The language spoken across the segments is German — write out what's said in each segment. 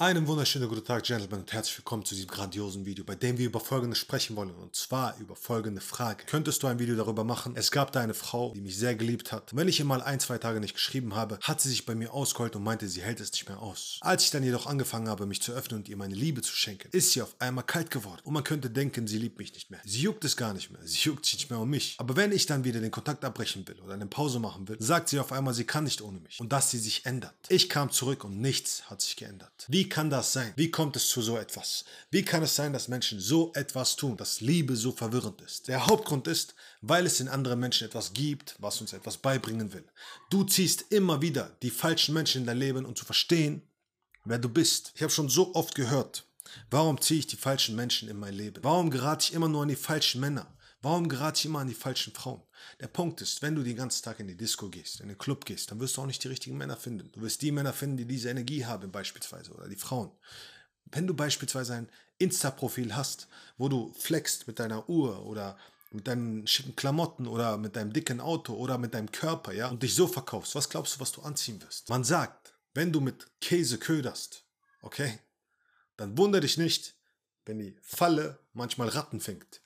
Einen wunderschönen guten Tag, Gentlemen, und herzlich willkommen zu diesem grandiosen Video, bei dem wir über Folgendes sprechen wollen, und zwar über folgende Frage. Könntest du ein Video darüber machen? Es gab da eine Frau, die mich sehr geliebt hat. Wenn ich ihr mal ein, zwei Tage nicht geschrieben habe, hat sie sich bei mir ausgeheult und meinte, sie hält es nicht mehr aus. Als ich dann jedoch angefangen habe, mich zu öffnen und ihr meine Liebe zu schenken, ist sie auf einmal kalt geworden. Und man könnte denken, sie liebt mich nicht mehr. Sie juckt es gar nicht mehr. Sie juckt sich nicht mehr um mich. Aber wenn ich dann wieder den Kontakt abbrechen will oder eine Pause machen will, sagt sie auf einmal, sie kann nicht ohne mich. Und dass sie sich ändert. Ich kam zurück und nichts hat sich geändert. Wie kann das sein? Wie kommt es zu so etwas? Wie kann es sein, dass Menschen so etwas tun, dass Liebe so verwirrend ist? Der Hauptgrund ist, weil es in anderen Menschen etwas gibt, was uns etwas beibringen will. Du ziehst immer wieder die falschen Menschen in dein Leben, um zu verstehen, wer du bist. Ich habe schon so oft gehört, warum ziehe ich die falschen Menschen in mein Leben? Warum gerate ich immer nur an die falschen Männer? Warum gerate ich immer an die falschen Frauen? Der Punkt ist, wenn du den ganzen Tag in die Disco gehst, in den Club gehst, dann wirst du auch nicht die richtigen Männer finden. Du wirst die Männer finden, die diese Energie haben beispielsweise oder die Frauen. Wenn du beispielsweise ein Insta-Profil hast, wo du flexst mit deiner Uhr oder mit deinen schicken Klamotten oder mit deinem dicken Auto oder mit deinem Körper, ja, und dich so verkaufst, was glaubst du, was du anziehen wirst? Man sagt, wenn du mit Käse köderst, okay, dann wundere dich nicht, wenn die Falle manchmal Ratten fängt.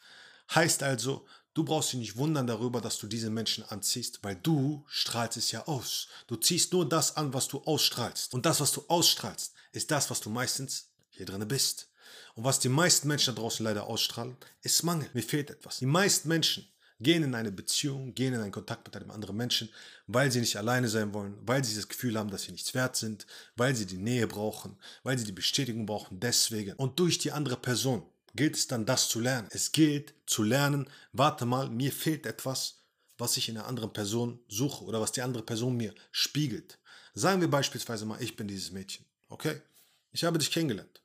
Heißt also, du brauchst dich nicht wundern darüber, dass du diese Menschen anziehst, weil du strahlst es ja aus. Du ziehst nur das an, was du ausstrahlst. Und das, was du ausstrahlst, ist das, was du meistens hier drin bist. Und was die meisten Menschen da draußen leider ausstrahlen, ist Mangel. Mir fehlt etwas. Die meisten Menschen gehen in eine Beziehung, gehen in einen Kontakt mit einem anderen Menschen, weil sie nicht alleine sein wollen, weil sie das Gefühl haben, dass sie nichts wert sind, weil sie die Nähe brauchen, weil sie die Bestätigung brauchen, deswegen. Und durch die andere Person gilt es dann, das zu lernen. Es gilt zu lernen, warte mal, mir fehlt etwas, was ich in einer anderen Person suche oder was die andere Person mir spiegelt. Sagen wir beispielsweise mal, ich bin dieses Mädchen, okay? Ich habe dich kennengelernt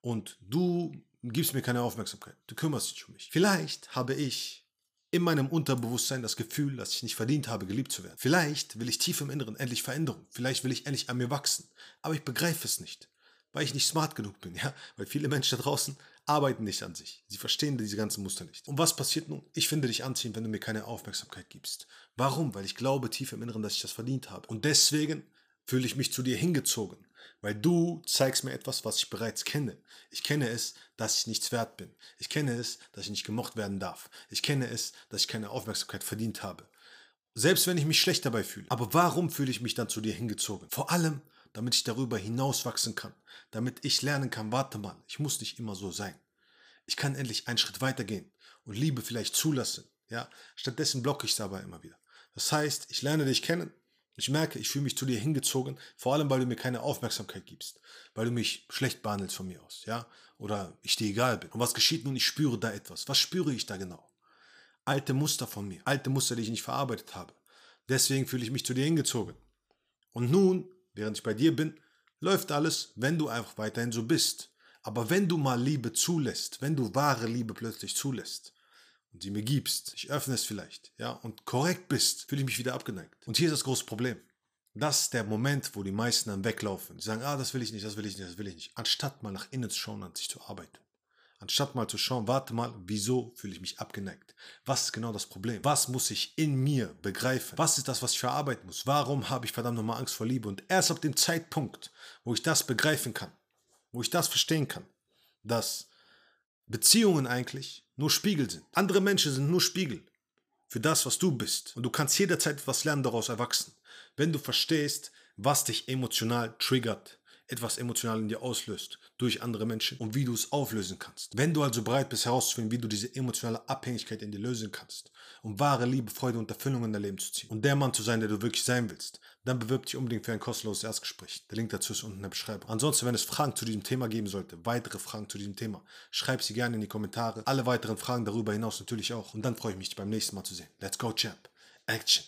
und du gibst mir keine Aufmerksamkeit. Du kümmerst dich um mich. Vielleicht habe ich in meinem Unterbewusstsein das Gefühl, dass ich nicht verdient habe, geliebt zu werden. Vielleicht will ich tief im Inneren endlich Veränderung. Vielleicht will ich endlich an mir wachsen. Aber ich begreife es nicht, weil ich nicht smart genug bin. Ja? Weil viele Menschen da draußen arbeiten nicht an sich. Sie verstehen diese ganzen Muster nicht. Und was passiert nun? Ich finde dich anziehen, wenn du mir keine Aufmerksamkeit gibst. Warum? Weil ich glaube tief im Inneren, dass ich das verdient habe. Und deswegen fühle ich mich zu dir hingezogen, weil du zeigst mir etwas, was ich bereits kenne. Ich kenne es, dass ich nichts wert bin. Ich kenne es, dass ich nicht gemocht werden darf. Ich kenne es, dass ich keine Aufmerksamkeit verdient habe. Selbst wenn ich mich schlecht dabei fühle. Aber warum fühle ich mich dann zu dir hingezogen? Vor allem, damit ich darüber hinaus wachsen kann. Damit ich lernen kann, warte mal, ich muss nicht immer so sein. Ich kann endlich einen Schritt weitergehen und Liebe vielleicht zulassen. Ja? Stattdessen blocke ich es aber immer wieder. Das heißt, ich lerne dich kennen, ich merke, ich fühle mich zu dir hingezogen, vor allem weil du mir keine Aufmerksamkeit gibst, weil du mich schlecht behandelst von mir aus, ja? Oder ich dir egal bin. Und was geschieht nun? Ich spüre da etwas. Was spüre ich da genau? Alte Muster von mir, alte Muster, die ich nicht verarbeitet habe. Deswegen fühle ich mich zu dir hingezogen. Und nun, während ich bei dir bin, läuft alles, wenn du einfach weiterhin so bist. Aber wenn du mal Liebe zulässt, wenn du wahre Liebe plötzlich zulässt, und sie mir gibst, ich öffne es vielleicht, ja, und korrekt bist, fühle ich mich wieder abgeneigt. Und hier ist das große Problem. Das ist der Moment, wo die meisten dann weglaufen. Die sagen, ah, das will ich nicht, das will ich nicht, das will ich nicht. Anstatt mal nach innen zu schauen, an sich zu arbeiten. Anstatt mal zu schauen, warte mal, wieso fühle ich mich abgeneigt? Was ist genau das Problem? Was muss ich in mir begreifen? Was ist das, was ich verarbeiten muss? Warum habe ich verdammt nochmal Angst vor Liebe? Und erst ab dem Zeitpunkt, wo ich das begreifen kann, wo ich das verstehen kann, dass Beziehungen eigentlich nur Spiegel sind. Andere Menschen sind nur Spiegel für das, was du bist. Und du kannst jederzeit etwas lernen, daraus erwachsen. Wenn du verstehst, was dich emotional triggert, etwas emotional in dir auslöst durch andere Menschen und wie du es auflösen kannst. Wenn du also bereit bist herauszufinden, wie du diese emotionale Abhängigkeit in dir lösen kannst, um wahre Liebe, Freude und Erfüllung in dein Leben zu ziehen und der Mann zu sein, der du wirklich sein willst, dann bewirb dich unbedingt für ein kostenloses Erstgespräch. Der Link dazu ist unten in der Beschreibung. Ansonsten, wenn es Fragen zu diesem Thema geben sollte, weitere Fragen zu diesem Thema, schreib sie gerne in die Kommentare. Alle weiteren Fragen darüber hinaus natürlich auch. Und dann freue ich mich, dich beim nächsten Mal zu sehen. Let's go, Champ. Action.